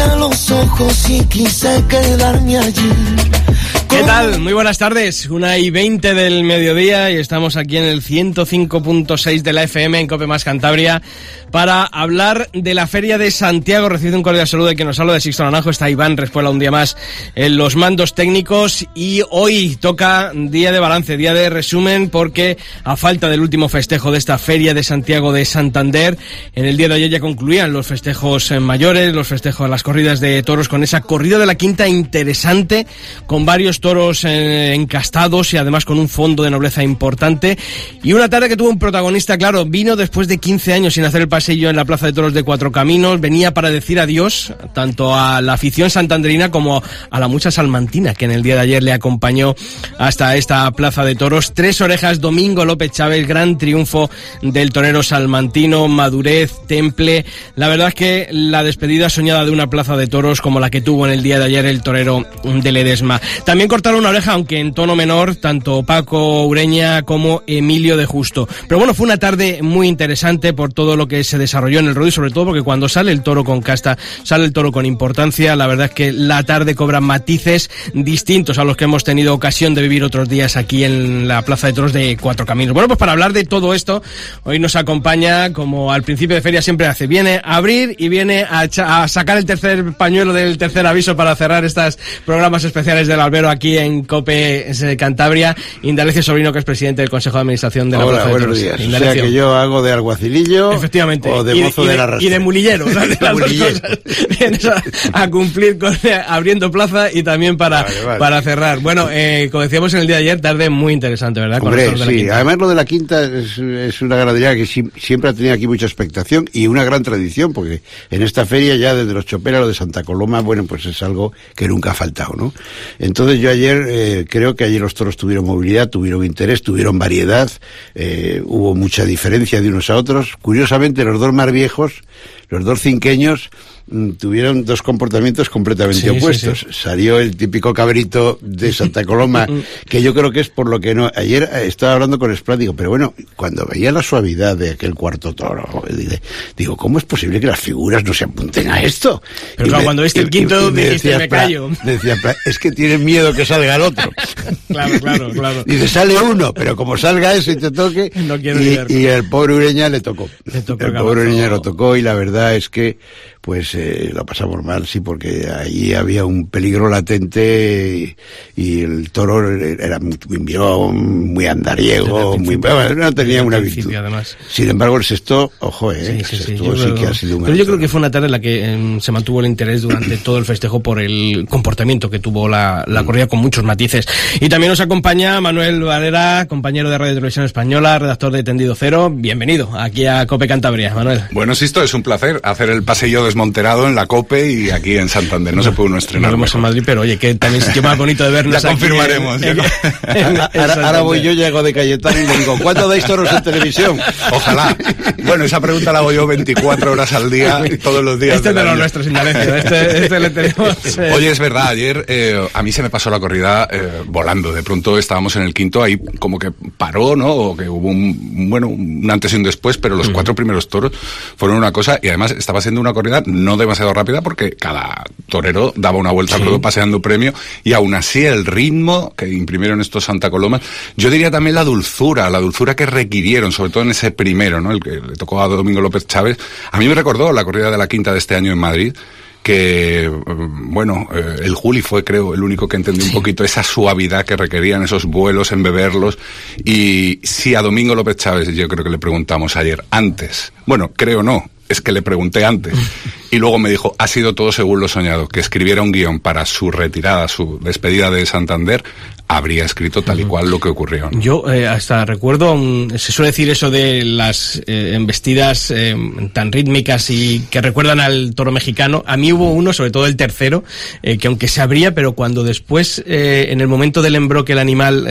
a los ojos y quise quedarme allí. ¿Qué tal? Muy buenas tardes. Una y veinte del mediodía y estamos aquí en el 105.6 de la FM en Cope Más Cantabria para hablar de la Feria de Santiago. Recibe un cordial saludo de quien nos habla de Sixto Naranjo. Está Iván Respuela un día más en los mandos técnicos y hoy toca día de balance, día de resumen porque a falta del último festejo de esta Feria de Santiago de Santander, en el día de ayer ya concluían los festejos mayores, los festejos las corridas de toros con esa corrida de la quinta interesante con varios toros eh, encastados y además con un fondo de nobleza importante. Y una tarde que tuvo un protagonista, claro, vino después de 15 años sin hacer el pasillo en la Plaza de Toros de Cuatro Caminos, venía para decir adiós tanto a la afición santanderina como a la mucha salmantina que en el día de ayer le acompañó hasta esta Plaza de Toros. Tres orejas, Domingo López Chávez, gran triunfo del torero salmantino, madurez, temple. La verdad es que la despedida soñada de una Plaza de Toros como la que tuvo en el día de ayer el torero de Ledesma. También cortaron una oreja, aunque en tono menor, tanto Paco Ureña como Emilio de Justo. Pero bueno, fue una tarde muy interesante por todo lo que se desarrolló en el rodeo, sobre todo porque cuando sale el toro con casta, sale el toro con importancia. La verdad es que la tarde cobra matices distintos a los que hemos tenido ocasión de vivir otros días aquí en la Plaza de Toros de Cuatro Caminos. Bueno, pues para hablar de todo esto, hoy nos acompaña, como al principio de feria siempre hace, viene a abrir y viene a, a sacar el tercer pañuelo del tercer aviso para cerrar estos programas especiales del albero aquí en COPE Cantabria, Indalecio Sobrino, que es presidente del Consejo de Administración de la Hola, Plaza de buenos Toros. días. O sea que yo hago de alguacilillo Efectivamente. O de y, mozo y de la rastra. y de mulillero. o sea, de las dos mulillero. cosas. Vienes a, a cumplir con abriendo plaza y también para, Vale, vale. para cerrar. Bueno, eh, como decíamos en el día de ayer, tarde muy interesante, ¿verdad? Con Hombre, sí, además lo de la quinta es, es una ganadería que si- siempre ha tenido aquí mucha expectación y una gran tradición, porque en esta feria ya desde los choperas, lo de Santa Coloma, bueno, pues es algo que nunca ha faltado, ¿no? Entonces yo ayer, eh, creo que ayer los toros tuvieron movilidad, tuvieron interés, tuvieron variedad, eh, hubo mucha diferencia de unos a otros. Curiosamente, los dos más viejos, los dos cinqueños, tuvieron dos comportamientos completamente Sí, sí, opuestos. Salió el típico cabrito de Santa Coloma, que yo creo que es por lo que no. Ayer eh, estaba hablando con Sprat, digo, pero bueno, cuando veía la suavidad de aquel cuarto toro, digo, ¿cómo es posible que las figuras no se apunten a esto? Pero claro, cuando viste el quinto, dijiste, decía "Me Sprat- callo". decía es que tienen miedo que salga el otro. Claro, claro, claro. Dice, sale uno, pero como salga ese y te toque. No quiero y, y el pobre Ureña le tocó. Le tocó el pobre. Ureña lo tocó y la verdad es que pues eh, lo pasamos mal, sí, porque ahí había un peligro latente y, y el toro era muy, muy andariego, muy, no tenía una virtud. además. Sin embargo, el sexto, ojo, eh, Sí, el sí, sí. sexto Yo sí creo- que ha sido un pero yo creo que fue una tarde en la que em, se mantuvo el interés durante todo el festejo por el comportamiento que tuvo la, Mm. la corrida con muchos matices. Y también nos acompaña Manuel Valera, compañero de Radio y Televisión Española, redactor de Tendido Cero. Bienvenido aquí a Cope Cantabria, Manuel. Bueno, Sisto, es un placer hacer el paseo desmonterado en la COPE y aquí en Santander. No se puede uno Nos estrenar. vemos en. Madrid, pero oye, que también sitio más bonito de vernos Ya aquí confirmaremos, en- ya en- en- en Ahora, ahora voy yo, llego de Cayetano y le digo, ¿cuándo dais toros en televisión? Ojalá. Bueno, esa pregunta la hago yo 24 horas al día, todos los días. Este es de los nuestros. Este, este le tenemos. eh, Oye, es verdad, ayer eh, a mí se me pasó la corrida eh, volando. De pronto estábamos en el quinto, ahí como que paró, ¿no? O que hubo un, bueno, un antes y un después, pero los cuatro primeros toros fueron una cosa y además estaba siendo una corrida no demasiado rápida porque cada torero daba una vuelta al ruedo paseando premio y aún así el ritmo que imprimieron estos Santa Colomas, yo diría también la dulzura, la dulzura que requirieron, sobre todo en ese primero, ¿no? El que le tocó a Domingo López Chávez. A mí me recordó la corrida de la quinta de este año en Madrid que, eh, bueno, eh, el Juli fue, creo, el único que entendió un poquito esa suavidad que requerían esos vuelos, en beberlos. Y si a Domingo López Chávez, yo creo que le preguntamos ayer, antes, bueno, creo no, es que le pregunté antes. Y luego me dijo, ha sido todo según lo soñado, que escribiera un guion para su retirada, su despedida de Santander, habría escrito tal y cual lo que ocurrió. ¿no? Yo eh, hasta recuerdo, mm, se suele decir eso de las eh, embestidas eh, tan rítmicas y que recuerdan al toro mexicano. A mí hubo uno, sobre todo el tercero, que aunque se abría, pero cuando después, en el momento del embroque, el animal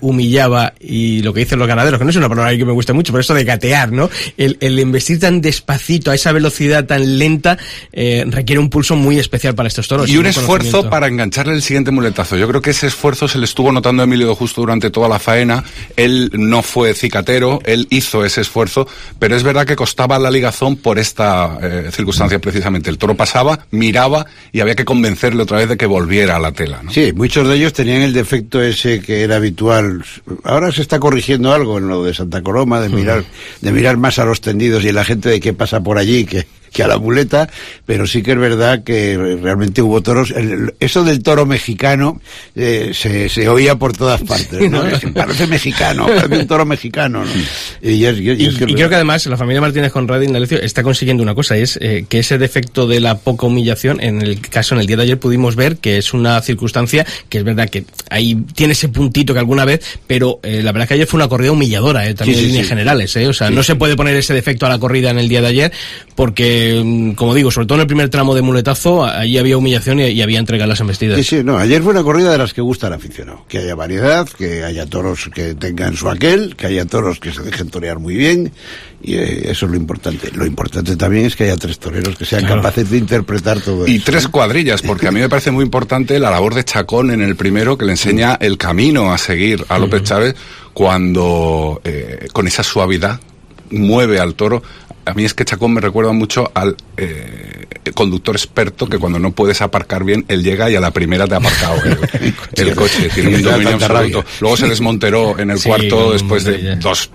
humillaba y lo que dicen los ganaderos, que no es una palabra que me gusta mucho, pero eso de gatear, ¿no? El, el embestir tan despacito, a esa velocidad tan lenta, eh, requiere un pulso muy especial para estos toros. Y un esfuerzo para engancharle el siguiente muletazo. Yo creo que ese esfuerzo se le estuvo notando a Emilio de Justo durante toda la faena. Él no fue cicatero, él hizo ese esfuerzo, pero es verdad que costaba la ligazón por esta eh, circunstancia precisamente. El toro pasaba, miraba y había que convencerle otra vez de que volviera a la tela. ¿no? Sí, muchos de ellos tenían el defecto ese que era habitual. Ahora se está corrigiendo algo en lo de Santa Coloma, de mirar, de mirar más a los tendidos y a la gente de qué pasa por allí, que que a la muleta, pero sí que es verdad que realmente hubo toros. eso del toro mexicano eh, se, se, oía por todas partes, ¿no? Parece mexicano, parece un toro mexicano, ¿no? Y, creo que además la familia Martínez Conrad y Indalecio está consiguiendo una cosa, es eh, que ese defecto de la poca humillación, en el caso, en el día de ayer pudimos ver que es una circunstancia que es verdad que ahí tiene ese puntito que alguna vez, pero eh, la verdad que ayer fue una corrida humilladora, también en líneas generales, o sea, no se puede poner ese defecto a la corrida en el día de ayer porque Mm, como digo, sobre todo en el primer tramo de muletazo, allí había humillación y, había entrega las embestidas. Sí, sí, no, ayer fue una corrida de las que gusta al aficionado. Que haya variedad, que haya toros que tengan su aquel, que haya toros que se dejen torear muy bien, y eh, eso es lo importante. Lo importante también es que haya tres toreros que sean capaces de interpretar todo y tres cuadrillas, porque a mí me parece muy importante la labor de Chacón en el primero, que le enseña el camino a seguir a López Chávez cuando, eh, con esa suavidad, mueve al toro a mí es que Chacón me recuerda mucho al eh, conductor experto que cuando no puedes aparcar bien, él llega y a la primera te ha aparcado el, coche. Tiene un dominio absoluto. Luego se desmonteró en el cuarto después de dos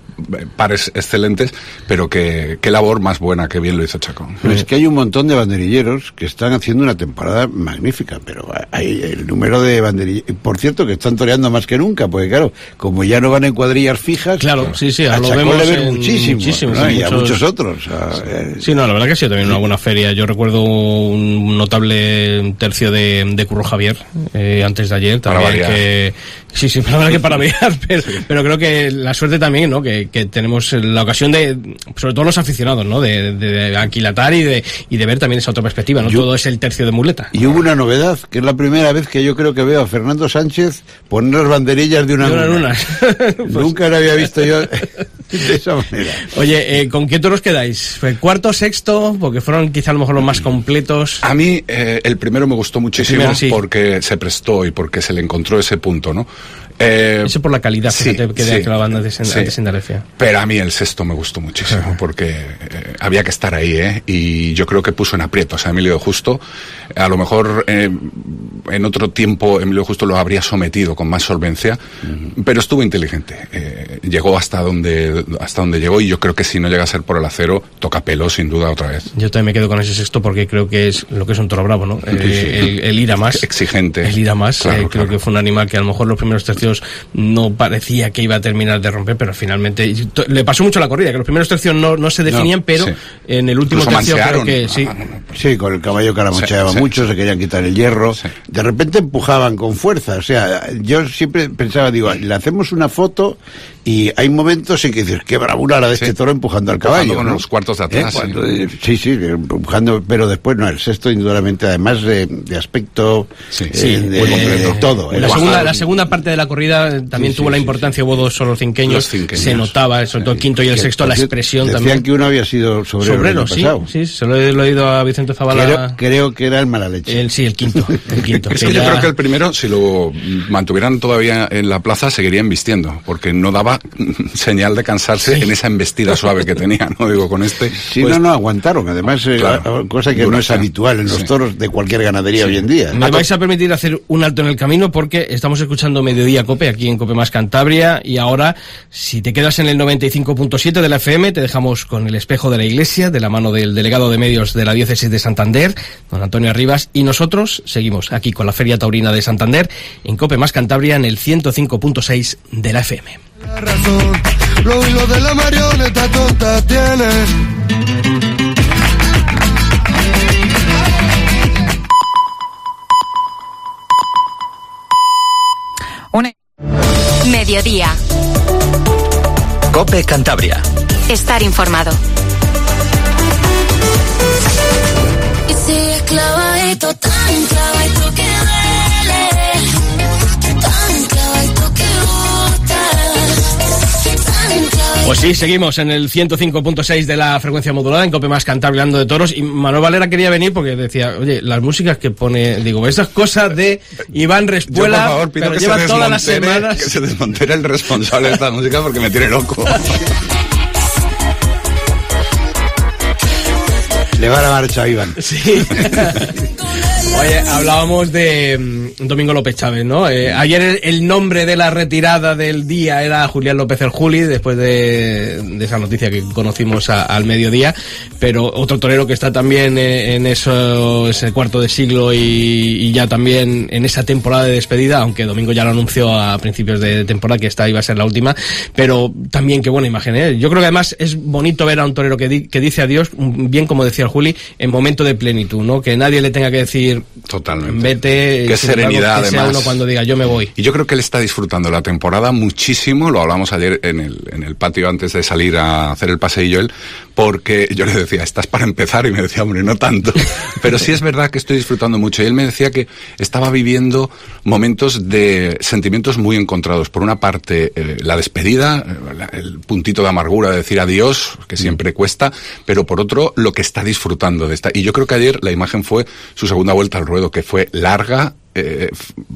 pares excelentes, pero que, qué labor más buena, que bien lo hizo Chacón. es que hay un montón de banderilleros que están haciendo una temporada magnífica, pero hay el número de banderilleros, por cierto, que están toreando más que nunca, porque claro, como ya no van en cuadrillas fijas, claro, sí, sí, a, lo Chacón le ven muchísimo, y a muchos otros. Eh, sí, no, la verdad que sí, también una buena feria. Yo recuerdo un notable tercio de, de Curro Javier eh, antes de ayer, también que Sí, sí, verdad que para ver, pero, pero, creo que la suerte también, ¿no? Que, que, tenemos la ocasión de, sobre todo los aficionados, ¿no? De, de, aquilatar y de, y de ver también esa otra perspectiva, ¿no? todo es el tercio de muleta. Y hubo una novedad, que es la primera vez que yo creo que veo a Fernando Sánchez poner las banderillas de una, de una luna. Nunca lo había visto yo de esa manera. Oye, eh, ¿con qué toros quedáis? ¿Fue cuarto, sexto? Porque fueron quizá a lo mejor los más completos. A mí eh, el primero me gustó muchísimo porque se prestó y porque se le encontró ese punto, ¿no? Eh, Eso por la calidad que, de la banda de, sí. Pero a mí el sexto me gustó muchísimo porque eh, había que estar ahí, ¿eh? Y yo creo que puso en aprietos a Emilio Justo. A lo mejor eh, en otro tiempo Emilio Justo lo habría sometido con más solvencia, pero estuvo inteligente. Eh, llegó hasta donde, hasta donde llegó y yo creo que si no llega a ser por el acero, toca pelo sin duda otra vez. Yo también me quedo con ese sexto porque creo que es lo que es un toro bravo, ¿no? el, ir a más. Exigente. El ir a más. creo que fue un animal que a lo mejor los primeros tercios no parecía que iba a terminar de romper, pero finalmente le pasó mucho la corrida, que los primeros tercios no, no se definían, pero en el último tercio creo que sí. Sí, con el caballo caramocheaba mucho, se querían quitar el hierro. De repente empujaban con fuerza. O sea, yo siempre pensaba, digo, le hacemos una foto y hay momentos en que dices, qué bravura la de este toro empujando al caballo. con los cuartos de atrás. ¿Eh? sí. sí, empujando, pero después no, el sexto indudablemente, además de, aspecto, eh, de, todo. La segunda, la segunda parte de la corrida también tuvo la importancia, hubo dos solo cinqueños, se notaba, sobre todo el quinto y el sexto, la expresión decían también. que uno había sido sobrero. Sobrero, sí, sí, se lo he, oído a Vicente Zavala. Creo, que era el mala leche. El, sí, el quinto. El quinto es que, yo creo que el primero, si lo mantuvieran todavía en la plaza, seguirían vistiendo, porque no daba señal de cansarse en esa embestida suave que tenía, ¿no? Digo, con este. Sí, pues no, no, aguantaron. Además, eh, cosa que no es habitual en los toros de cualquier ganadería hoy en día. Me vais a permitir hacer un alto en el camino porque estamos escuchando Mediodía Cope aquí en Cope Más Cantabria y ahora, si te quedas en el 95.7 de la FM, te dejamos con el espejo de la iglesia de la mano del delegado de medios de la diócesis de Santander, don Antonio Arribas, y nosotros seguimos aquí con la Feria Taurina de Santander en Cope Más Cantabria en el 105.6 de la FM. La razón, lo hilo de la marioneta tonta tiene. Mediodía. Cope Cantabria. Estar informado. Y si clavadito, tan clavadito que duele. Pues sí, seguimos en el 105.6 de la frecuencia modulada en Cope Más Cantar hablando de toros y Manuel Valera quería venir porque decía, oye, las músicas que pone, digo, esas cosas de Iván Yo, Respuela, por favor, pido pero que lleva se todas las semanas... Que se desmontere el responsable de esta música porque me tiene loco. Le va a la marcha a Iván. Sí. Oye, hablábamos de mm, Domingo López Chávez, ¿no? Eh, ayer el, nombre de la retirada del día era Julián López el Juli, después de, esa noticia que conocimos al mediodía, pero otro torero que está también eh, en eso, ese cuarto de siglo y, y ya también en esa temporada de despedida, aunque Domingo ya lo anunció a principios de temporada que esta iba a ser la última, pero también qué buena imagen, ¿eh? Yo creo que además es bonito ver a un torero que, di- que dice adiós, mm, bien como decía el Juli, en momento de plenitud, ¿no? Que nadie le tenga que decir, Totalmente. vete, Qué serenidad, que sea además. uno cuando diga yo me voy. Y yo creo que él está disfrutando la temporada muchísimo, lo hablamos ayer en el, en el patio antes de salir a hacer el paseillo él, porque yo le decía, estás para empezar, y me decía, hombre, no tanto. Pero sí es verdad que estoy disfrutando mucho. Y él me decía que estaba viviendo momentos de sentimientos muy encontrados. Por una parte, eh, la despedida, eh, el puntito de amargura de decir adiós, que siempre cuesta, pero por otro, lo que está disfrutando de esta. Y yo creo que ayer la imagen fue su segunda vuelta al ruedo, que fue larga, eh,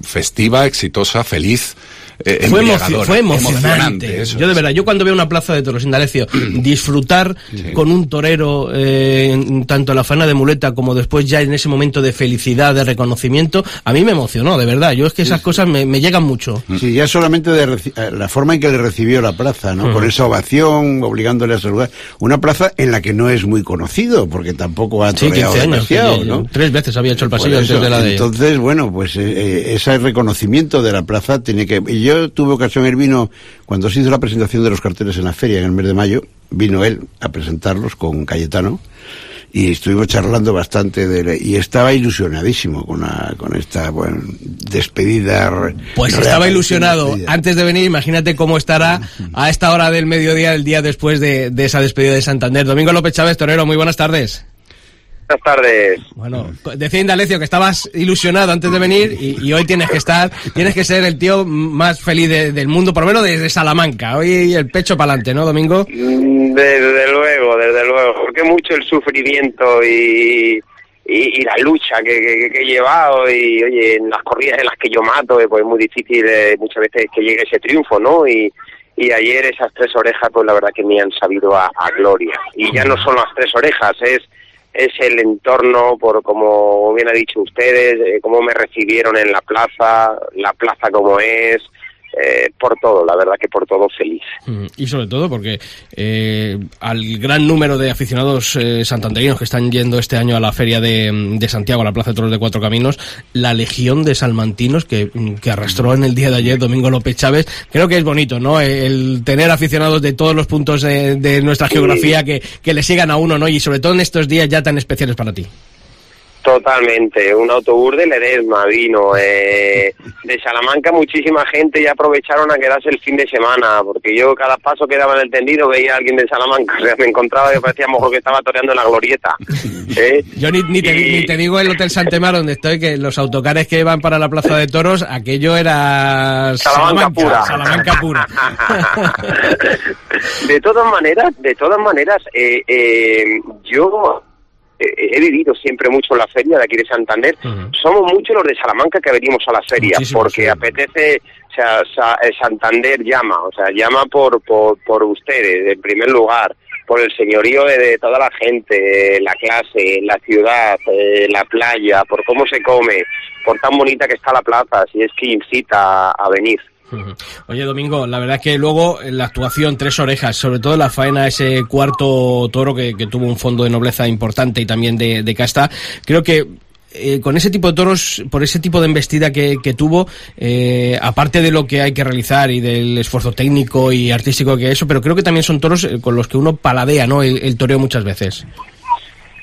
festiva, exitosa, feliz. Eh, Fue, emocionante. eso yo de verdad, yo cuando veo una plaza de toros Indalecio, disfrutar con un torero, eh, tanto en la faena de muleta como después ya en ese momento de felicidad, de reconocimiento, a mí me emocionó, de verdad. Yo es que esas cosas me, me llegan mucho. Sí, ya solamente de eh, la forma en que le recibió la plaza, ¿no? Con esa ovación, obligándole a saludar. Una plaza en la que no es muy conocido, porque tampoco ha Sí, 15 toreado años. demasiado, ¿no? Tres veces había hecho el pasillo antes de la de... Entonces, bueno, pues eh, ese reconocimiento de la plaza tiene que... Yo tuve ocasión, él vino, cuando se hizo la presentación de los carteles en la feria en el mes de mayo, vino él a presentarlos con Cayetano y estuvimos charlando bastante de y estaba ilusionadísimo con, la- con esta bueno, despedida. Pues estaba ilusionado despedida. antes de venir, imagínate cómo estará a esta hora del mediodía, el día después de, de esa despedida de Santander. Domingo López Chávez, torero, muy buenas tardes. Buenas tardes. Bueno, decía Indalecio que estabas ilusionado antes de venir y, y hoy tienes que estar, tienes que ser el tío más feliz de- del mundo, por lo menos desde Salamanca. Hoy el pecho para adelante, ¿no, Domingo? Mm, Desde luego, desde luego. Porque mucho el sufrimiento y, y, y la lucha que, que- que he llevado y, oye, en las corridas en las que yo mato, eh, pues es muy difícil eh, muchas veces que llegue ese triunfo, ¿no? Y, y ayer esas tres orejas, pues la verdad que me han sabido a, a gloria. Y ya no son las tres orejas, es es el entorno, por como bien ha dicho ustedes, eh, cómo me recibieron en la plaza, la plaza como es, eh, por todo, la verdad que por todo feliz. Mm, Y sobre todo porque eh, al gran número de aficionados eh, santanderinos que están yendo este año a la feria de, de Santiago, a la Plaza de Toros de Cuatro Caminos, la legión de salmantinos que, mm, que arrastró en el día de ayer Domingo López Chávez, creo que es bonito, ¿no? El tener aficionados de todos los puntos de, de nuestra geografía que, que le sigan a uno, ¿no? Y sobre todo en estos días ya tan especiales para ti. Totalmente, un autobús de Ledesma vino. Eh, de Salamanca muchísima gente ya aprovecharon a quedarse el fin de semana, porque yo cada paso que daba en el tendido veía a alguien de Salamanca, o sea, me encontraba que parecía mejor que estaba toreando en la glorieta. ¿eh? Yo ni, ni, te, Y- ni te digo el Hotel Santemar donde estoy, que los autocares que van para la Plaza de Toros, aquello era Salamanca pura. Salamanca pura. de todas maneras, de todas maneras, eh, eh, yo he vivido siempre mucho en la feria de aquí de Santander. Somos muchos los de Salamanca que venimos a la feria porque sí. apetece, o sea, eh, Santander llama, o sea, llama por, por, por ustedes, en primer lugar, por el señorío de, de toda la gente, eh, la clase, la ciudad, eh, la playa, por cómo se come, por tan bonita que está la plaza, si es que incita a, a venir. Oye, Domingo, la verdad es que luego la actuación Tres Orejas, sobre todo la faena, ese cuarto toro que, tuvo un fondo de nobleza importante y también de, casta, creo que eh, con ese tipo de toros, por ese tipo de embestida que, tuvo, eh, aparte de lo que hay que realizar y del esfuerzo técnico y artístico que eso, pero creo que también son toros eh, con los que uno paladea, ¿no? El, el toreo muchas veces.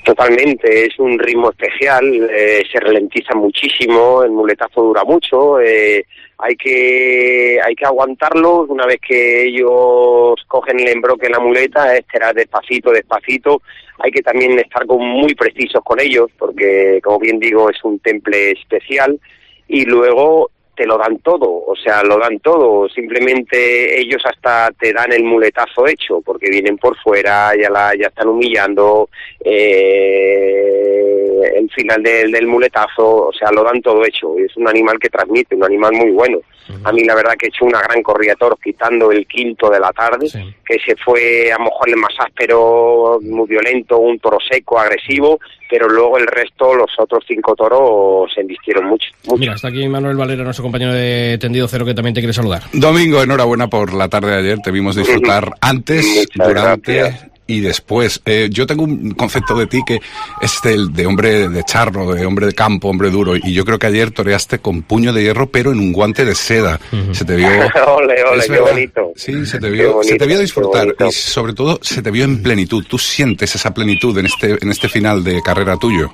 Totalmente, es un ritmo especial, eh, se ralentiza muchísimo, el muletazo dura mucho, eh, hay que hay que aguantarlo una vez que ellos cogen el embroque en la muleta, es despacito, despacito, hay que también estar con, muy precisos con ellos, porque como bien digo es un temple especial, y luego te lo dan todo, o sea, lo dan todo, simplemente ellos hasta te dan el muletazo hecho, porque vienen por fuera, ya la, ya están humillando, eh, el final del, del muletazo, o sea, lo dan todo hecho, es un animal que transmite, un animal muy bueno. A mí la verdad que he hecho una gran corrida toros quitando el quinto de la tarde, Sí. que se fue a lo mejor el más áspero, muy violento, un toro seco, agresivo, pero luego el resto, los otros cinco toros se embistieron mucho. mucho. Mira, está aquí Manuel Valera, nuestro compañero de Tendido Cero, que también te quiere saludar. Domingo, enhorabuena por la tarde de ayer. Te vimos disfrutar antes, Muchas durante gracias. Y después. Eh, yo tengo un concepto de ti que es el de hombre de charro, de hombre de campo, hombre duro. Y yo creo que ayer toreaste con puño de hierro, pero en un guante de seda. Se te vio. Ole, ole, qué verdad. bonito. Sí, se te vio, se te vio disfrutar y sobre todo se te vio en plenitud. Tú sientes esa plenitud en este, en este final de carrera tuyo.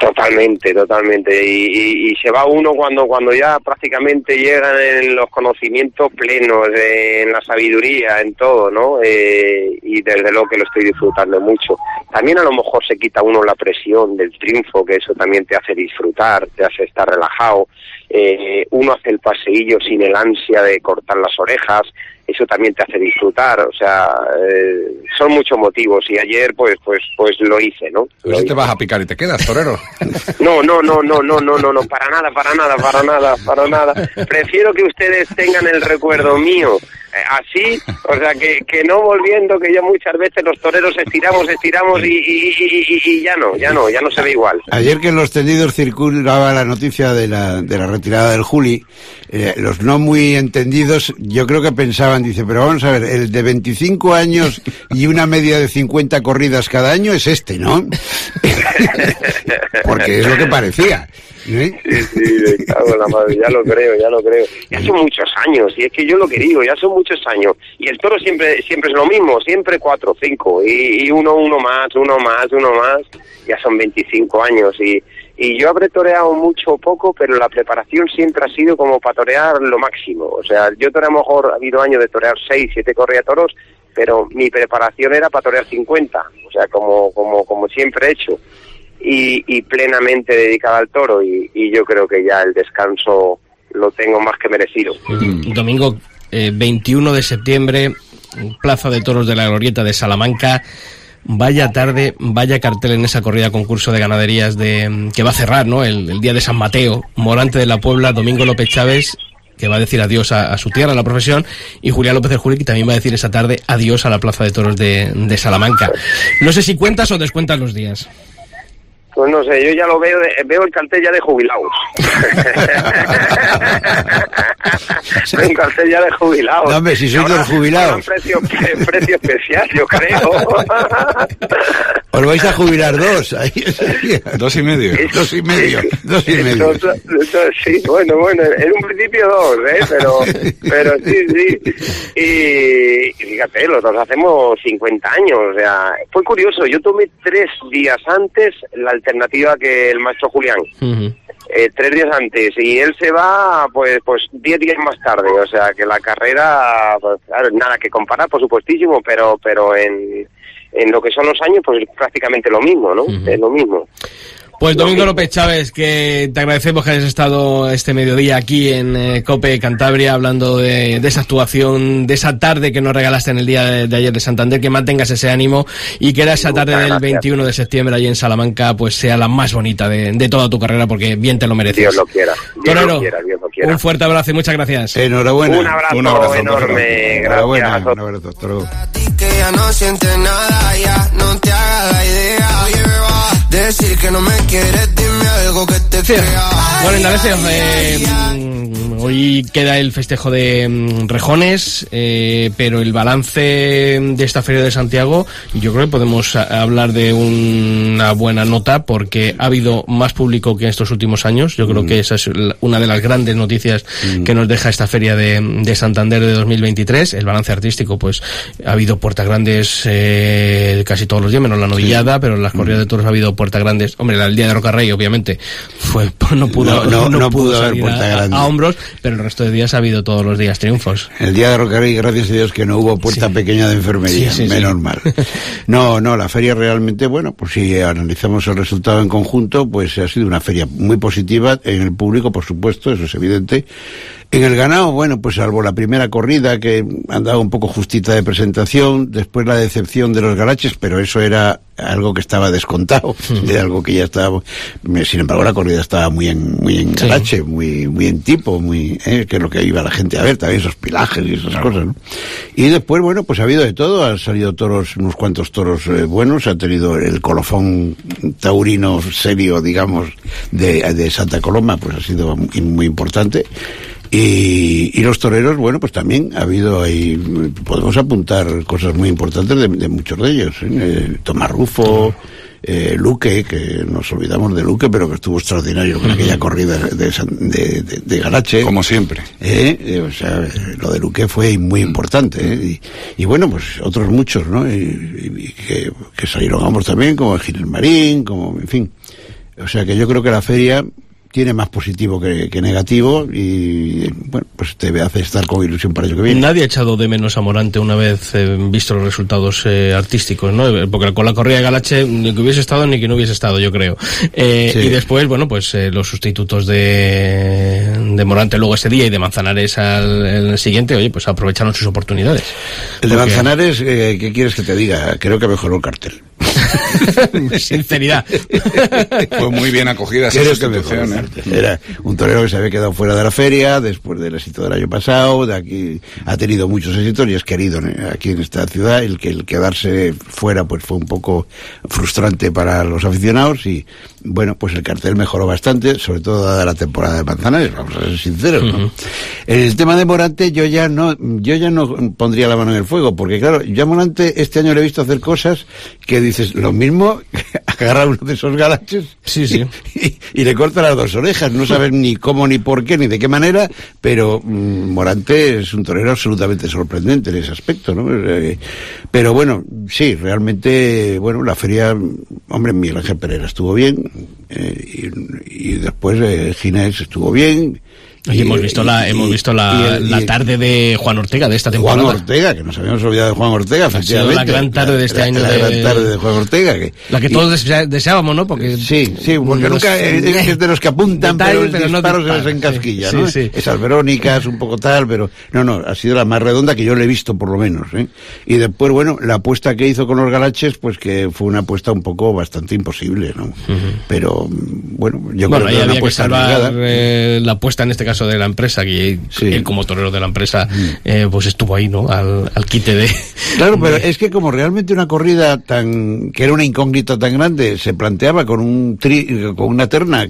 Totalmente, totalmente. Y, y- y se va uno cuando cuando ya prácticamente llegan en los conocimientos plenos, en la sabiduría, en todo, ¿no? Eh, y desde luego que lo estoy disfrutando mucho. También a lo mejor se quita uno la presión del triunfo, que eso también te hace disfrutar, te hace estar relajado. Eh, uno hace el paseillo sin el ansia de cortar las orejas, eso también te hace disfrutar. O sea, eh, son muchos motivos y ayer pues pues pues lo hice, ¿no? Ver Lo si te hice. vas a picar y te quedas, torero. No, no, no, no, no, no, no, no, para nada, para nada, para nada, para nada. Prefiero que ustedes tengan el recuerdo mío así, o sea, que, que no volviendo, que ya muchas veces los toreros estiramos, estiramos y- y ya no, ya no, ya no se ve igual. Ayer que en los tendidos circulaba la noticia de la, de la retirada del Juli, eh, los no muy entendidos, yo creo que pensaban, dice, pero vamos a ver, el de 25 años y una media de 50 corridas cada año es este, ¿no? Porque es lo que parecía. Sí, sí, me cago en la madre, ya lo creo, ya lo creo. Ya son muchos años, y es que yo lo que digo, ya son muchos años. Y el toro siempre siempre es lo mismo, siempre cuatro, cinco, y, uno, uno más, uno más, uno más, ya son 25 años. Y, y yo habré toreado mucho o poco, pero la preparación siempre ha sido como para torear lo máximo. O sea, yo toreé a lo mejor, ha habido años de torear seis, siete correa toros, pero mi preparación era para torear 50, o sea, como, como, como siempre he hecho y, y plenamente dedicada al toro y, yo creo que ya el descanso lo tengo más que merecido. Mm, Domingo eh, 21 de septiembre, Plaza de Toros de la Glorieta de Salamanca. Vaya tarde, vaya cartel en esa corrida concurso de ganaderías de que va a cerrar, ¿no? El, día de San Mateo, Morante de la Puebla, Domingo López Chávez, que va a decir adiós a, su tierra, a la profesión, y Julián López del que también va a decir esa tarde adiós a la Plaza de Toros de, de Salamanca. No sé si cuentas o descuentas los días. Pues no sé, yo ya lo veo, de- veo el cartel ya de jubilados. veo un cartel ya de jubilados. No, hombre, si Ahora- los jubilados. ahora Precio, precio especial, yo creo. Os vais a jubilar dos. ahí. Dos y medio. Dos y medio. Dos y medio. Sí, bueno, bueno, en un principio dos, ¿eh? Pero, pero sí, sí. Y, y fíjate, los dos hacemos 50 años, o sea, fue curioso, yo tomé tres días antes la alternativa que el maestro Julián. Eh, tres días antes. Y él se va pues pues diez días más tarde. O sea que la carrera pues claro nada que comparar por supuestísimo pero pero en en lo que son los años pues es prácticamente lo mismo no es lo mismo Pues Domingo López Chávez, que te agradecemos que hayas estado este mediodía aquí en eh, Cope Cantabria hablando de, de esa actuación, de esa tarde que nos regalaste en el día de, de ayer de Santander, que mantengas ese ánimo y que era esa tarde Muchas del gracias. 21 de septiembre allí en Salamanca, pues sea la más bonita de, de toda tu carrera, porque bien te lo mereces. Dios lo quiera Dios Torero, lo quiera Dios lo quiera un fuerte abrazo y muchas gracias. Enhorabuena. un abrazo, Un abrazo, enorme Enhorabuena. gracias Un abrazo. Hasta luego. A ti que ya no sientes nada, ya no te hagas la idea. Oye, me va a decir que no me quieres, dime algo que te Sí. crea. Bueno, Indalecio, eh, hoy queda el festejo de mm, Rejones, eh, pero el balance de esta Feria de Santiago, yo creo que podemos hablar de una buena nota porque ha habido más público que en estos últimos años. Yo creo que esa es una de las grandes noticias que nos deja esta Feria de, de Santander de 2023. El balance artístico, pues ha habido puertas grandes eh, casi todos los días, menos la novillada, pero en las corridas de toros ha habido puertas grandes. Hombre, el día de Rocarrey, obviamente, fue no pudo, No, no, no pudo haber salir a, a hombros, pero el resto de días ha habido todos los días triunfos. El día de Rocarrey, gracias a Dios que no hubo puerta pequeña de enfermería, Sí, sí, sí. menos mal. No, no, la feria realmente, bueno, pues si analizamos el resultado en conjunto, pues ha sido una feria muy positiva en el público, por supuesto, eso es evidente. En el ganado, bueno, pues salvo la primera corrida que andaba un poco justita de presentación, después la decepción de los garaches, pero eso era algo que estaba descontado, de algo que ya estaba. Sin embargo, la corrida estaba muy en, muy en Sí. garache, muy, muy en tipo, muy, eh, que es lo que iba la gente a ver, también esos pilajes y esas cosas, ¿no? Y después, bueno, pues ha habido de todo, han salido toros, unos cuantos toros eh, buenos, ha tenido el colofón taurino serio, digamos, de, de Santa Coloma, pues ha sido muy, muy importante. Y, y los toreros, bueno, pues también ha habido ahí, podemos apuntar cosas muy importantes de, de muchos de ellos. ¿eh? Eh, Tomás Rufo, eh, Luque, que nos olvidamos de Luque, pero que estuvo extraordinario con aquella corrida de, de, de- Garache. Como siempre. Eh, eh, o sea, lo de Luque fue muy importante. ¿eh? Y, y bueno, pues otros muchos, ¿no? Y que, que salieron ambos también, como Gil Marín, como, en fin. O sea que yo creo que la feria tiene más positivo que, que negativo y, bueno, pues te hace estar con ilusión para el año que viene. Nadie ha echado de menos a Morante una vez eh, visto los resultados eh, artísticos, ¿no? Porque con la corrida de Galache ni que hubiese estado ni que no hubiese estado, yo creo. Eh, Sí. Y después, bueno, pues eh, los sustitutos de, de Morante luego ese día y de Manzanares al el siguiente, oye, pues aprovecharon sus oportunidades. El de Porque- Manzanares, eh, ¿qué quieres que te diga? Creo que mejoró el cartel. Sinceridad. Fue muy bien acogida esa sustitución, ¿eh? Era un torero que se había quedado fuera de la feria después del éxito del año pasado, de aquí ha tenido muchos éxitos y es querido ¿no? aquí en esta ciudad. El que el quedarse fuera pues fue un poco frustrante para los aficionados y bueno, pues el cartel mejoró bastante, sobre todo dada la temporada de Manzanares, vamos a ser sinceros, ¿no? El tema de Morante yo ya no yo ya no pondría la mano en el fuego, porque claro, yo a Morante este año le he visto hacer cosas que dices, lo mismo agarra uno de esos galaches Sí, sí. y, y le corta las dos orejas. No sabes ni cómo, ni por qué, ni de qué manera, pero mm, Morante es un torero absolutamente sorprendente en ese aspecto, ¿no? Eh, pero bueno, sí, realmente, bueno, la feria, hombre, Miguel Ángel Pereira estuvo bien, eh, y, después eh, Ginés estuvo bien. Y hemos visto la, y- hemos visto la, el- tarde de Juan Ortega de esta Juan temporada. Ortega, que nos habíamos olvidado de Juan Ortega, efectivamente. la gran tarde de este La- año La, de- gran tarde de Juan Ortega. Que, La que todos deseábamos, ¿no? Porque Sí, sí, porque nunca es, es de los que apuntan, Detalle, pero el pero no disparo se les encasquilla, sí, ¿no? sí, sí. Esas Verónicas, un poco tal, pero no, no, ha sido la más redonda que yo le he visto, por lo menos, ¿eh? Y después, bueno, la apuesta que hizo con los Galaches, pues que fue una apuesta un poco bastante imposible, ¿no? Pero, mm, bueno, yo Bueno, creo que era una había que apuesta salvar eh, la apuesta en este caso de la empresa, que Sí. Mm. él como torero de la empresa, eh, pues estuvo ahí, ¿no? Al, al quite de... Claro, pero es que como realmente una corrida tan que era una incógnita tan grande se planteaba con un tri, con una terna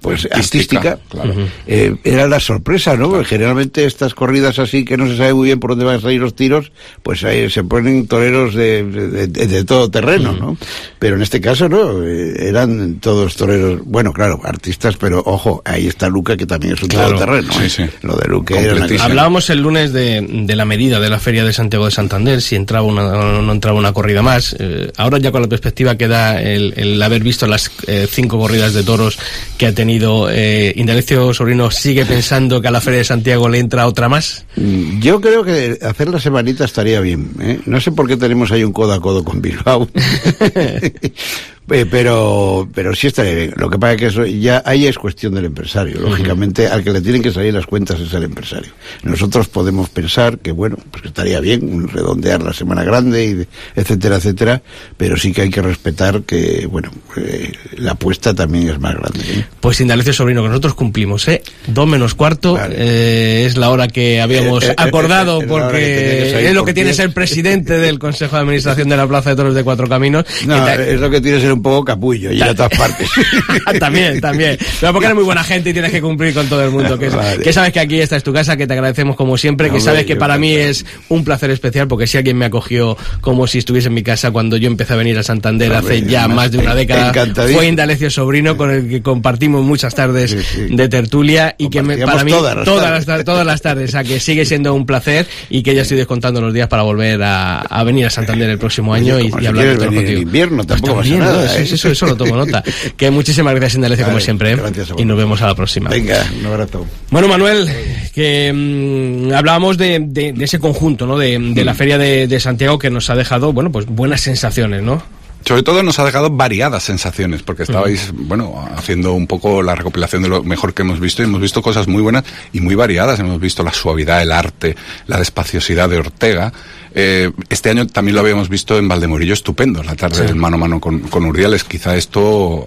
pues Artística, artística, claro. eh, era la sorpresa, ¿no? Porque generalmente estas corridas así que no se sabe muy bien por dónde van a salir los tiros, pues ahí se ponen toreros de, de, de- de todo terreno, ¿no? Pero en este caso no, eh, eran todos toreros, bueno, claro, artistas, pero ojo, ahí está Luca que también es un Claro, todoterreno, sí, ¿eh? sí. Lo de era Completísimo. Hablábamos el lunes de, de la medida de la Feria de Santiago de Santander, si entraba una, o no entraba una corrida más. Eh, ahora ya con la perspectiva que da el, el haber visto las eh, cinco corridas de toros que ha tenido eh, Indalecio Sobrino, ¿sigue pensando que a la Feria de Santiago le entra otra más? Mm, Yo creo que hacer la semanita estaría bien. ¿eh? No sé por qué tenemos ahí un codo a codo con Bilbao. Eh, pero pero sí estaría bien. Lo que pasa es que eso ya ahí es cuestión del empresario. Lógicamente, al que le tienen que salir las cuentas es el empresario. Nosotros podemos pensar que, bueno, pues que estaría bien redondear la semana grande, y de- etcétera, etcétera, pero sí que hay que respetar que, bueno, eh, la apuesta también es más grande. ¿eh? Pues Indalecio Sobrino, que nosotros cumplimos, ¿eh? Dos menos cuarto Vale. eh, es la hora que habíamos acordado porque es lo que tiene ser presidente del Consejo de Administración de la Plaza de Toros de Cuatro Caminos. No, es lo que tiene ser un poco capullo y a todas partes. también, también. Pero porque eres muy buena gente y tienes que cumplir con todo el mundo. Que, es- Vale. que sabes que aquí esta es tu casa, que te agradecemos como siempre, que sabes que para mí es un placer especial, porque si alguien me acogió como si estuviese en mi casa cuando yo empecé a venir a Santander hace ya más de una década, fue Indalecio Sobrino, con el que compartimos muchas tardes Sí, sí. de tertulia y que me, para mí todas las todas, tardes. las, todas las tardes, o sea que sigue siendo un placer y que ya estoy descontando los días para volver a, a venir a Santander el próximo año Oye, y, hablar de venir en invierno, tampoco Pues pasa nada. Eso, ¿eh? eso, eso lo tomo nota. Que muchísimas gracias, Indalecio, como siempre. gracias a y nos vemos a la próxima. Venga, un abrazo. Bueno, Manuel, que mm, hablábamos de, de- de ese conjunto, ¿no? De, de la Feria de, de Santiago que nos ha dejado, bueno, pues buenas sensaciones, ¿no? Sobre todo nos ha dejado variadas sensaciones, porque estabais, bueno, haciendo un poco la recopilación de lo mejor que hemos visto y hemos visto cosas muy buenas y muy variadas. Hemos visto la suavidad, el arte, la despaciosidad de Ortega. Eh, este año también lo habíamos visto en Valdemorillo, estupendo, la tarde del mano a mano con, con Urdiales. Quizá esto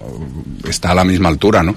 está a la misma altura, ¿no?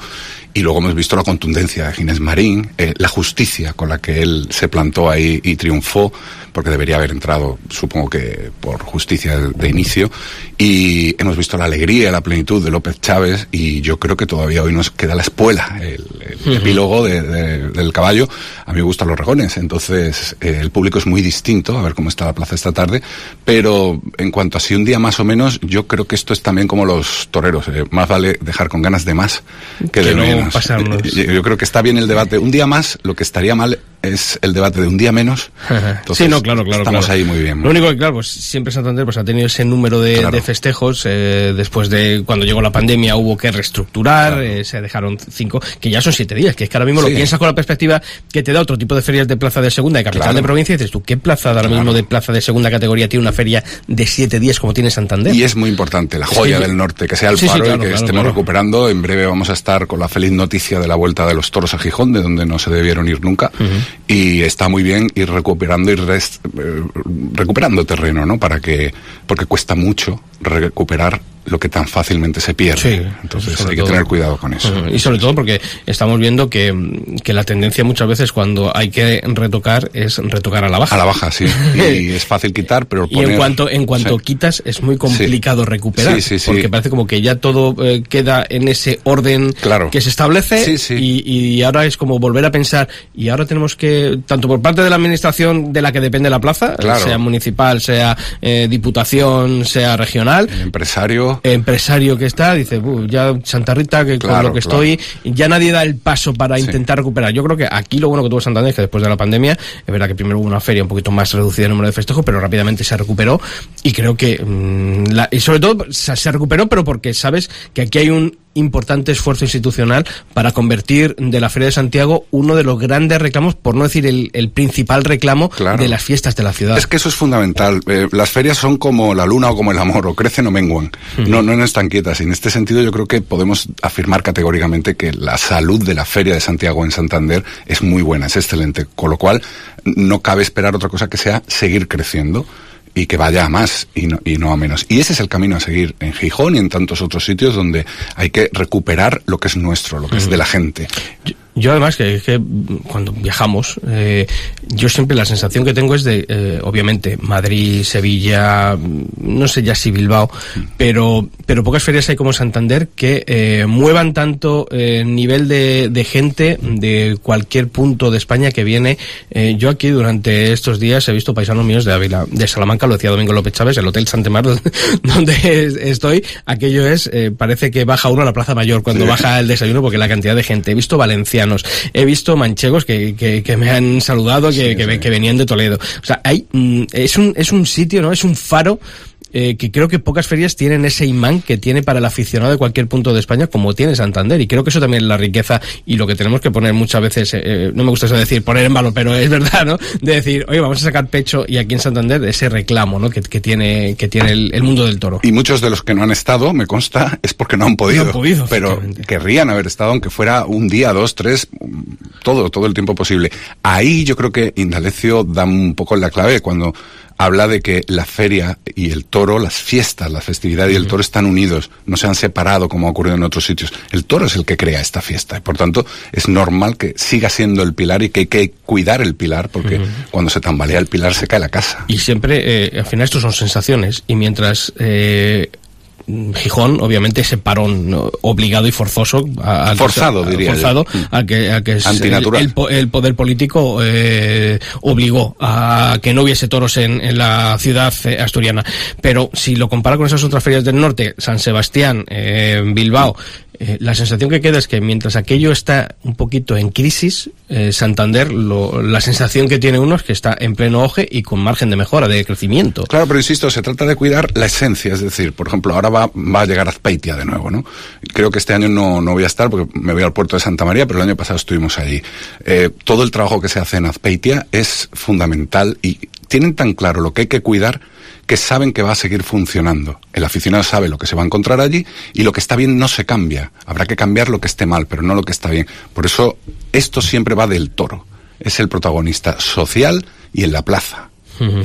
Y luego hemos visto la contundencia de Ginés Marín, eh, la justicia con la que él se plantó ahí y triunfó, porque debería haber entrado, supongo que por justicia de, inicio. Y hemos visto la alegría la plenitud de López Chávez, y yo creo que todavía hoy nos queda la espuela, el, el epílogo de- de- del caballo. A mí me gustan los regones, entonces eh, el público es muy distinto, a ver cómo está la plaza esta tarde. Pero en cuanto a si un día más o menos, yo creo que esto es también como los toreros, eh, más vale dejar con ganas de más que, Que de no menos. pasarnos. Yo, yo creo que está bien el debate. Un día más, lo que estaría mal es el debate de un día menos. Entonces, sí, no, claro, claro. Estamos claro. ahí muy bien. Lo único que, claro, pues siempre Santander pues, ha tenido ese número de, Claro. de festejos. eh, después de cuando llegó la pandemia hubo que reestructurar, eh, se dejaron cinco, que ya son siete días. Que es que ahora mismo lo Sí. piensas con la perspectiva que te da otro tipo de ferias de plaza de segunda, de capital Claro. de provincia, y dices tú, ¿qué plaza ahora mismo de plaza de segunda categoría tiene una feria de siete días como tiene Santander? Y es muy importante, la joya Sí. del norte, que sea el Sí, paro claro, y que claro, estemos claro. recuperando. En breve vamos a estar con la feliz noticia de la vuelta de los toros a Gijón, de donde no se debieron ir nunca. Y está muy bien ir recuperando y res- eh, recuperando terreno, ¿no? Para que, porque cuesta mucho recuperar lo que tan fácilmente se pierde. Sí, Entonces hay que todo. tener cuidado con eso. Y sobre todo porque estamos viendo que, que la tendencia muchas veces cuando hay que retocar es retocar a la baja. A la baja, sí. Y es fácil quitar, pero Y en cuanto, en cuanto Sí. quitas es muy complicado recuperar. Sí. Porque parece como que ya todo eh, queda en ese orden Claro. que se establece. Y, y ahora es como volver a pensar. Y ahora tenemos que, tanto por parte de la administración de la que depende la plaza, Claro. sea municipal, sea eh, diputación, sea regional, El empresario. Empresario que está, dice, "Bu, ya Santa Rita, que con Claro, lo que claro. estoy, ya nadie da el paso para Sí. intentar recuperar. Yo creo que aquí lo bueno que tuvo Santander es que después de la pandemia, es verdad que primero hubo una feria un poquito más reducida el número de festejos, pero rápidamente se recuperó y creo que, mm, la- y sobre todo se, se recuperó, pero porque sabes que aquí hay un importante esfuerzo institucional para convertir de la Feria de Santiago uno de los grandes reclamos, por no decir el, el principal reclamo Claro. de las fiestas de la ciudad. Es que eso es fundamental. Eh, las ferias son como la luna o como el amor, o crecen o menguan. No, no están quietas. Y en este sentido yo creo que podemos afirmar categóricamente que la salud de la feria de Santiago en Santander es muy buena, es excelente. Con lo cual no cabe esperar otra cosa que sea seguir creciendo y que vaya a más y no, y no a menos. Y ese es el camino a seguir en Gijón y en tantos otros sitios donde hay que recuperar lo que es nuestro, lo que es de la gente. Yo, yo además que, que cuando viajamos, eh, yo siempre la sensación que tengo es de, eh, obviamente, Madrid, Sevilla, mm, no sé ya si Bilbao, pero, pero pocas ferias hay como Santander que eh, muevan tanto eh, nivel de, de gente de cualquier punto de España que viene. Yo aquí durante estos días he visto paisanos míos de Ávila, de Salamanca, lo decía Domingo López Chávez, el Hotel Santemar donde es- estoy, aquello es, eh, parece que baja uno a la Plaza Mayor cuando baja el desayuno porque la cantidad de gente. He visto valencianos, he visto manchegos que, que, que me han saludado, que, que, que venían de Toledo. O sea, hay, mm, es un, es un sitio, ¿no? Es un faro eh, que creo que pocas ferias tienen ese imán que tiene para el aficionado de cualquier punto de España como tiene Santander y creo que eso también es la riqueza y lo que tenemos que poner muchas veces, eh, eh, no me gusta eso decir poner en valor, pero es verdad, ¿no? De decir, oye, vamos a sacar pecho y aquí en Santander ese reclamo, ¿no? Que, que tiene, que tiene el, el mundo del toro. Y muchos de los que no han estado, me consta, es porque no han podido. No han podido, pero querrían haber estado, aunque fuera un día, dos, tres, todo, todo el tiempo posible. Ahí yo creo que Indalecio da un poco la clave cuando habla de que la feria y el toro, las fiestas, la festividad y el toro están unidos, no se han separado como ha ocurrido en otros sitios. El toro es el que crea esta fiesta y por tanto es normal que siga siendo el pilar y que hay que cuidar el pilar porque cuando se tambalea el pilar se cae la casa. Y siempre, eh, al final, estos son sensaciones. Y mientras eh, Gijón, obviamente, ese parón obligado y forzoso. A, Forzado, se- diría. Forzado, Mm. a que, a que el, poder político eh, obligó a que no hubiese toros en, en la ciudad eh, asturiana. Pero si lo compara con esas otras ferias del norte, San Sebastián, eh, Bilbao, eh, la sensación que queda es que mientras aquello está un poquito en crisis, eh, Santander, lo- la sensación que tiene uno es que está en pleno auge y con margen de mejora, de crecimiento. Claro, pero insisto, se trata de cuidar la esencia. Es decir, por ejemplo, ahora va, a llegar a Azpeitia de nuevo, ¿no? Creo que este año no, no voy a estar porque me voy al puerto de Santa María, pero el año pasado estuvimos allí. Eh, todo el trabajo que se hace en Azpeitia es fundamental y tienen tan claro lo que hay que cuidar que saben que va a seguir funcionando. El aficionado sabe lo que se va a encontrar allí y lo que está bien no se cambia. Habrá que cambiar lo que esté mal, pero no lo que está bien. Por eso esto siempre va del toro. Es el protagonista social y en la plaza.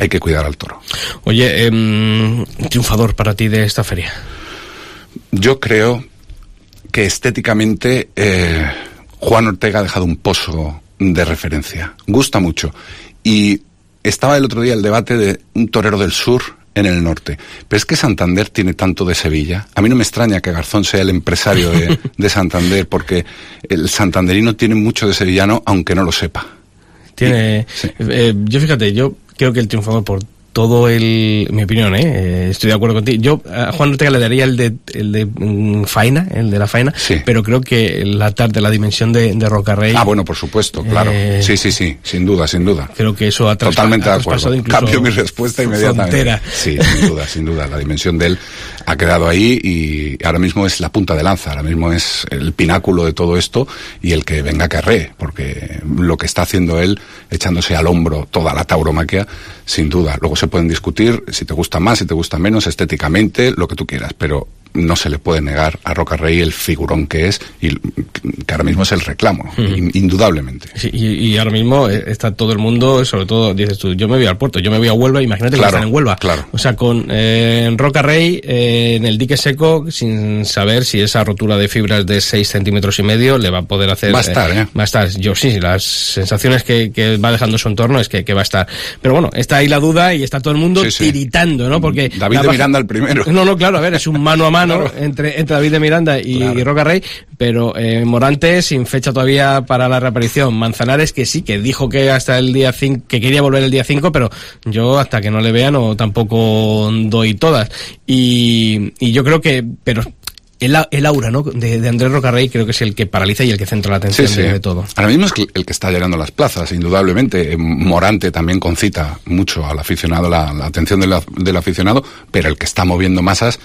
Hay que cuidar al toro. Oye, em, triunfador para ti de esta feria. Yo creo que estéticamente eh, Juan Ortega ha dejado un pozo de referencia. Gusta mucho. Y estaba el otro día el debate de un torero del sur en el norte. Pero es que Santander tiene tanto de Sevilla. A mí no me extraña que Garzón sea el empresario de, de Santander, porque el santanderino tiene mucho de sevillano, aunque no lo sepa. Tiene, eh, yo fíjate, yo creo que el triunfador por todo el, mi opinión, ¿eh? Eh, estoy de acuerdo contigo. Yo a Juan Ortega le daría el de, el de Faina, el de la Faina, Sí. pero creo que la tarde, la dimensión de, de Rocarrey, Ah, bueno, por supuesto, claro. Eh, Sí, sí, sí, sin duda, sin duda. creo que eso ha, Totalmente ha de acuerdo. Cambio mi respuesta inmediatamente. frontera. Sí, sin duda, sin duda. La dimensión de él ha quedado ahí y ahora mismo es la punta de lanza, ahora mismo es el pináculo de todo esto y el que venga que arree, porque lo que está haciendo él, echándose al hombro toda la tauromaquia, sin duda. Luego se pueden discutir si te gusta más, si te gusta menos, estéticamente, lo que tú quieras, pero no se le puede negar a Roca Rey el figurón que es y que ahora mismo es el reclamo, in- indudablemente. Sí, y, y ahora mismo eh, está todo el mundo, sobre todo, dices tú, yo me voy al puerto, yo me voy a Huelva, imagínate Claro, que están en Huelva. claro. O sea, con eh, Roca Rey eh, en el dique seco, sin saber si esa rotura de fibras de 6 centímetros y medio le va a poder hacer... Va a estar, ¿eh? Va a estar, yo sí, las sensaciones que, que va dejando su entorno es que, que va a estar. Pero bueno, está ahí la duda y está todo el mundo Sí, sí. tiritando, ¿no? Porque... David de Miranda el primero. No, no, claro, a ver, es un mano a mano Claro. entre, entre David de Miranda y, Claro. y Roca Rey, pero eh, Morante sin fecha todavía para la reaparición. Manzanares que sí, que dijo que hasta el día 5, que quería volver el día 5, pero yo hasta que no le vean no tampoco doy todas. Y, y yo creo que, pero el, el aura, ¿no? De, de Andrés Rocarrey creo que es el que paraliza y el que centra la atención de, de todo. Ahora mismo es el que está llegando a las plazas, indudablemente. Eh, Morante también concita mucho al aficionado, la, la atención del, del aficionado, pero el que está moviendo masas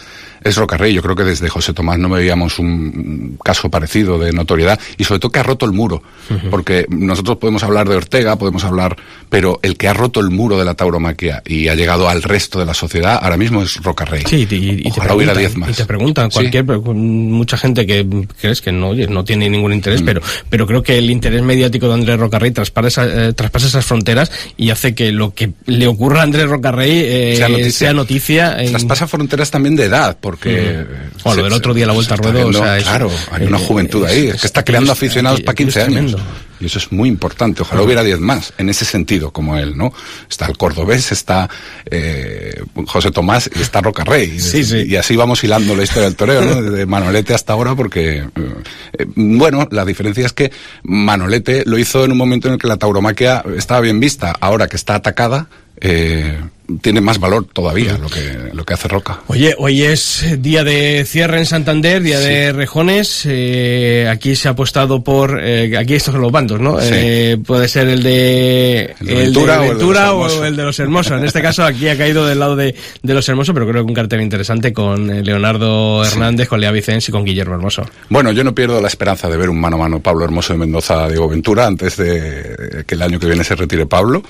es Rocarrey. Yo creo que desde José Tomás no veíamos un, caso parecido de notoriedad y sobre todo que ha roto el muro. Porque nosotros podemos hablar de Ortega, podemos hablar, pero el que ha roto el muro de la tauromaquia y ha llegado al resto de la sociedad ahora mismo es Rocarrey. Sí, y, y te Ojalá hubiera preguntan, 10 más. y te preguntan cualquier, mucha gente que crees que no, tiene ningún Mm. interés, pero, pero creo que el interés mediático de Andrés Rocarrey traspasa, eh, traspasa esas fronteras y hace que lo que le ocurra a Andrés Rocarrey eh, Sea noticia. sea noticia en- Traspasa fronteras también de edad, porque... Bueno, lo del otro día la vuelta al ruedo, o es- claro, hay una eh, juventud ahí, es, que está creando aficionados para aquello es 15 años. Y eso es muy importante. Ojalá hubiera 10 más en ese sentido, como él, ¿no? Está el cordobés, está eh, José Tomás y está Roca Rey. Sí, sí. Y así vamos hilando la historia del toreo, ¿no? Desde Manolete hasta ahora, porque, eh, eh, bueno, la diferencia es que Manolete lo hizo en un momento en el que la tauromaquia estaba bien vista. Ahora que está atacada, eh, tiene más valor todavía lo que, lo que hace Roca. Oye, hoy es día de cierre en Santander, día de rejones. eh, aquí se ha apostado por. eh, aquí estos son los bandos, ¿no? Sí. Eh, puede ser el de. El de Ventura o el de los Ventura o Hermosos. el de los Hermosos. En este caso, aquí ha caído del lado de, de los Hermosos, pero creo que un cartel interesante con Leonardo Hernández, con Lea Vicens y con Guillermo Hermoso. Bueno, yo no pierdo la esperanza de ver un mano a mano Pablo Hermoso de Mendoza Diego Ventura antes de que el año que viene se retire Pablo.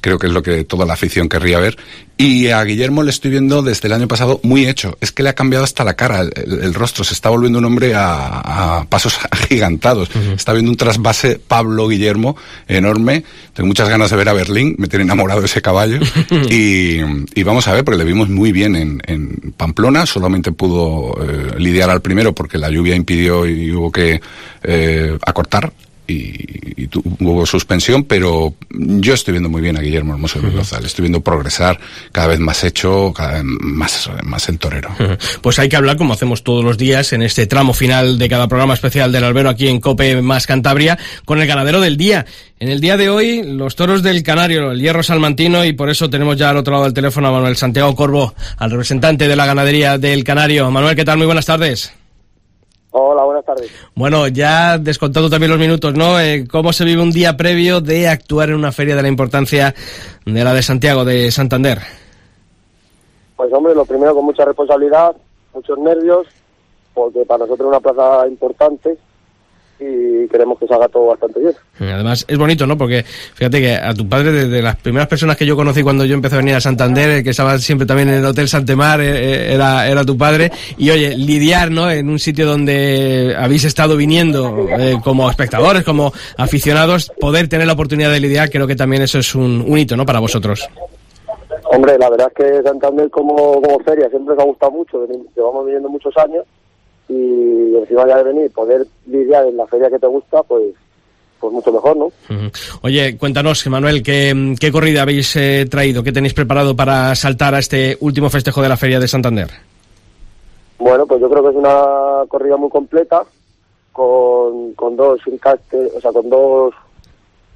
Creo que es lo que toda la afición querría ver. Y a Guillermo le estoy viendo desde el año pasado muy hecho. Es que le ha cambiado hasta la cara, el, el- el rostro. Se está volviendo un hombre a, a pasos agigantados. Está viendo un trasvase Pablo Guillermo enorme. Tengo muchas ganas de ver a Berlín. Me tiene enamorado ese caballo. y, y vamos a ver, porque le vimos muy bien en, en Pamplona. Solamente pudo eh, lidiar al primero porque la lluvia impidió y hubo que eh, acortar y, y tu- hubo suspensión, pero yo estoy viendo muy bien a Guillermo Hermoso de Mendoza, le estoy viendo progresar cada vez más hecho, cada vez más, más el torero. Pues hay que hablar, como hacemos todos los días, en este tramo final de cada programa especial del albero aquí en Cope más Cantabria, con el ganadero del día. En el día de hoy, los toros del Canario, el hierro salmantino, y por eso tenemos ya al otro lado del teléfono a Manuel Santiago Corvo, al representante de la ganadería del Canario. Manuel, ¿qué tal? Muy buenas tardes. Hola, buenas tardes. Bueno, ya descontando también los minutos, ¿no? Eh, ¿Cómo se vive un día previo de actuar en una feria de la importancia de la de Santiago, de Santander? Pues hombre, lo primero con mucha responsabilidad, muchos nervios, porque para nosotros es una plaza importante y queremos que salga todo bastante bien. Además, es bonito, ¿no? Porque fíjate que a tu padre, desde las primeras personas que yo conocí cuando yo empecé a venir a Santander, el que estaba siempre también en el Hotel Santemar, eh, eh, era, era tu padre. Y oye, lidiar, ¿no? En un sitio donde habéis estado viniendo eh, como espectadores, como aficionados, poder tener la oportunidad de lidiar, creo que también eso es un, un hito, ¿no? Para vosotros. Hombre, la verdad es que Santander como, como feria siempre me ha gustado mucho, llevamos viviendo muchos años y encima ya de venir, poder lidiar en la feria que te gusta, pues pues mucho mejor, ¿no? Oye, cuéntanos, Manuel, ¿qué, qué corrida habéis eh, traído? ¿Qué tenéis preparado para saltar a este último festejo de la Feria de Santander? Bueno, pues yo creo que es una corrida muy completa, con, con dos encastes, o sea, con dos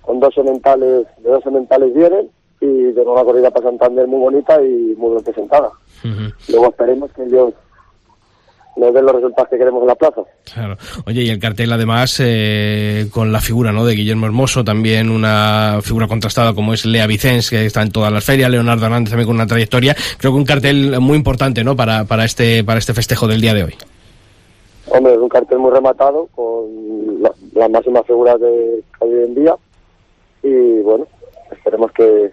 con dos sementales, de dos sementales vienen y de una corrida para Santander muy bonita y muy bien presentada. Ujú. Luego esperemos que Dios nos dé los resultados que queremos en la plaza. Claro. Oye, y el cartel además eh, con la figura ¿no? de Guillermo Hermoso, también una figura contrastada como es Lea Vicens, que está en todas las ferias, Leonardo Hernández también con una trayectoria. Creo que un cartel muy importante ¿no? para, para, este, para este festejo del día de hoy. Hombre, es un cartel muy rematado con la- las máximas figuras de hoy en día y bueno, esperemos que,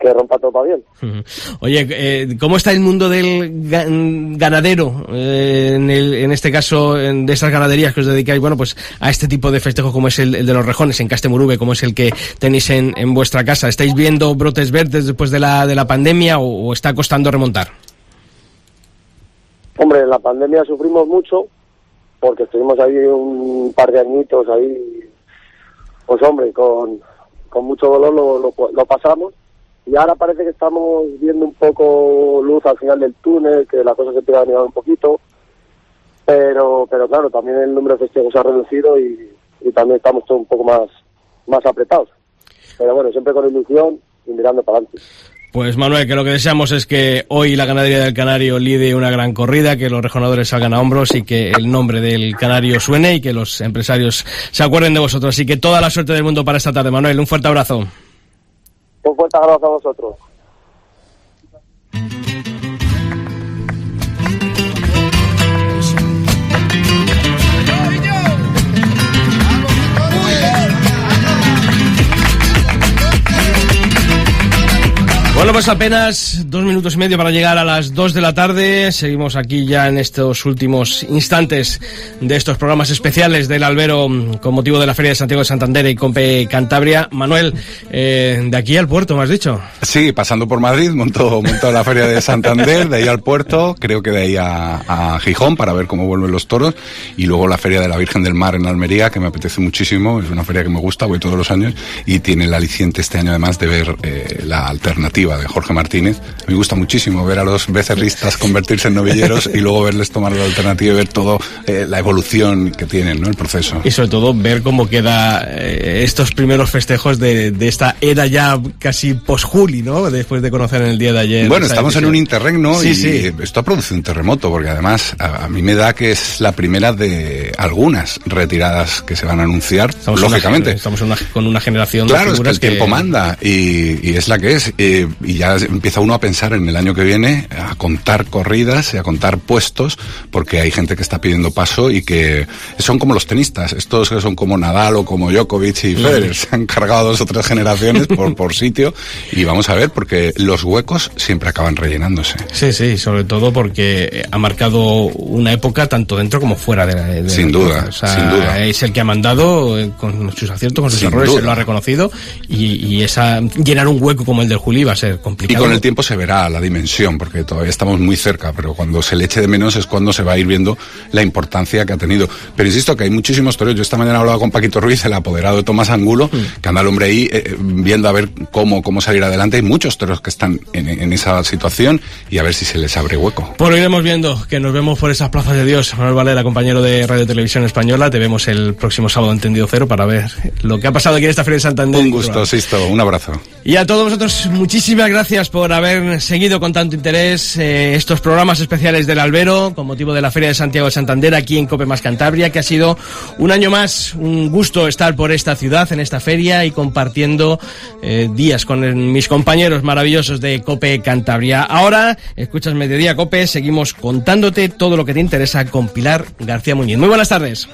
que rompa todo para bien. Oye, eh, ¿cómo está el mundo del ga- ganadero? eh, en, el- en este caso, en- de esas ganaderías que os dedicáis, bueno, pues a este tipo de festejos como es el, el de los rejones en Castemurube, como es el que tenéis en, en vuestra casa. ¿Estáis viendo brotes verdes después de la, de la pandemia o, o está costando remontar? Hombre, en la pandemia sufrimos mucho porque estuvimos ahí un par de añitos ahí, pues hombre, con, con mucho dolor lo, lo, lo pasamos y ahora parece que estamos viendo un poco luz al final del túnel, que la cosa se empieza a un poquito, pero pero claro, también el número de festejos se ha reducido y, y también estamos todos un poco más, más apretados. Pero bueno, siempre con ilusión y mirando para adelante. Pues Manuel, que lo que deseamos es que hoy la ganadería del Canario lide una gran corrida, que los rejonadores salgan a hombros y que el nombre del Canario suene y que los empresarios se acuerden de vosotros. Así que toda la suerte del mundo para esta tarde, Manuel. Un fuerte abrazo. Un fuerte abrazo a vosotros. Bueno, pues apenas dos minutos y medio para llegar a las dos de la tarde. Seguimos aquí ya en estos últimos instantes de estos programas especiales del Albero con motivo de la Feria de Santiago de Santander y Compe Cantabria. Manuel, eh, de aquí al puerto, me has dicho. Sí, pasando por Madrid, montó, montó la feria de Santander, de ahí al puerto, creo que de ahí a, a Gijón para ver cómo vuelven los toros, y luego la feria de la Virgen del Mar en Almería, que me apetece muchísimo, es una feria que me gusta, voy todos los años, y tiene el aliciente este año además de ver eh, la alternativa de Jorge Martínez. Me gusta muchísimo ver a los becerristas convertirse en novilleros y luego verles tomar la alternativa y ver todo eh, la evolución que tienen, ¿no? El proceso. Y sobre todo ver cómo queda eh, estos primeros festejos de, de esta era ya casi post-Juli, ¿no? Después de conocer en el día de ayer. Bueno, estamos en decisión. un interregno Sí, y sí. esto ha producido un terremoto, porque además a, a mí me da que es la primera de algunas retiradas que se van a anunciar, Estamos en una lógicamente. gener- estamos en una- con una generación de Claro, es que figuras el tiempo manda y, y es la que es. eh, y ya empieza uno a pensar en el año que viene, a contar corridas y a contar puestos, porque hay gente que está pidiendo paso y que son como los tenistas, estos que son como Nadal o como Djokovic y Federer, se han cargado dos o tres generaciones por, por sitio y vamos a ver, porque los huecos siempre acaban rellenándose. Sí, sí, sobre todo porque eh, ha marcado una época tanto dentro como fuera de la. de la Sin duda, plaza. O sea, sin duda. Es el que ha mandado eh, con sus aciertos, con sus Sin errores, se lo ha reconocido y, y esa llenar un hueco como el del Juli va a ser Y complicado. con el tiempo se verá la dimensión, porque todavía estamos muy cerca, pero cuando se le eche de menos es cuando se va a ir viendo la importancia que ha tenido. Pero insisto que hay muchísimos toreros. Yo esta mañana hablaba con Paquito Ruiz, el apoderado de Tomás Angulo, Mm. que anda el hombre ahí eh, eh, viendo a ver cómo, cómo salir adelante. Hay muchos toreros que están en, en esa situación y a ver si se les abre hueco. Lo iremos viendo, que nos vemos por esas plazas de Dios. Manuel Valera, compañero de Radio Televisión Española, te vemos el próximo sábado en Tendido Cero para ver lo que ha pasado aquí en esta Feria de Santander. Un gusto, Sisto. Un abrazo. Y a todos vosotros, muchísimas gracias por haber seguido con tanto interés eh, estos programas especiales del Albero con motivo de la Feria de Santiago de Santander aquí en Cope Más Cantabria, que ha sido un año más un gusto estar por esta ciudad, en esta feria y compartiendo eh, días con mis compañeros maravillosos de Cope Cantabria. Ahora, escuchas Mediodía Cope, seguimos contándote todo lo que te interesa con Pilar García Muñiz. Muy buenas tardes.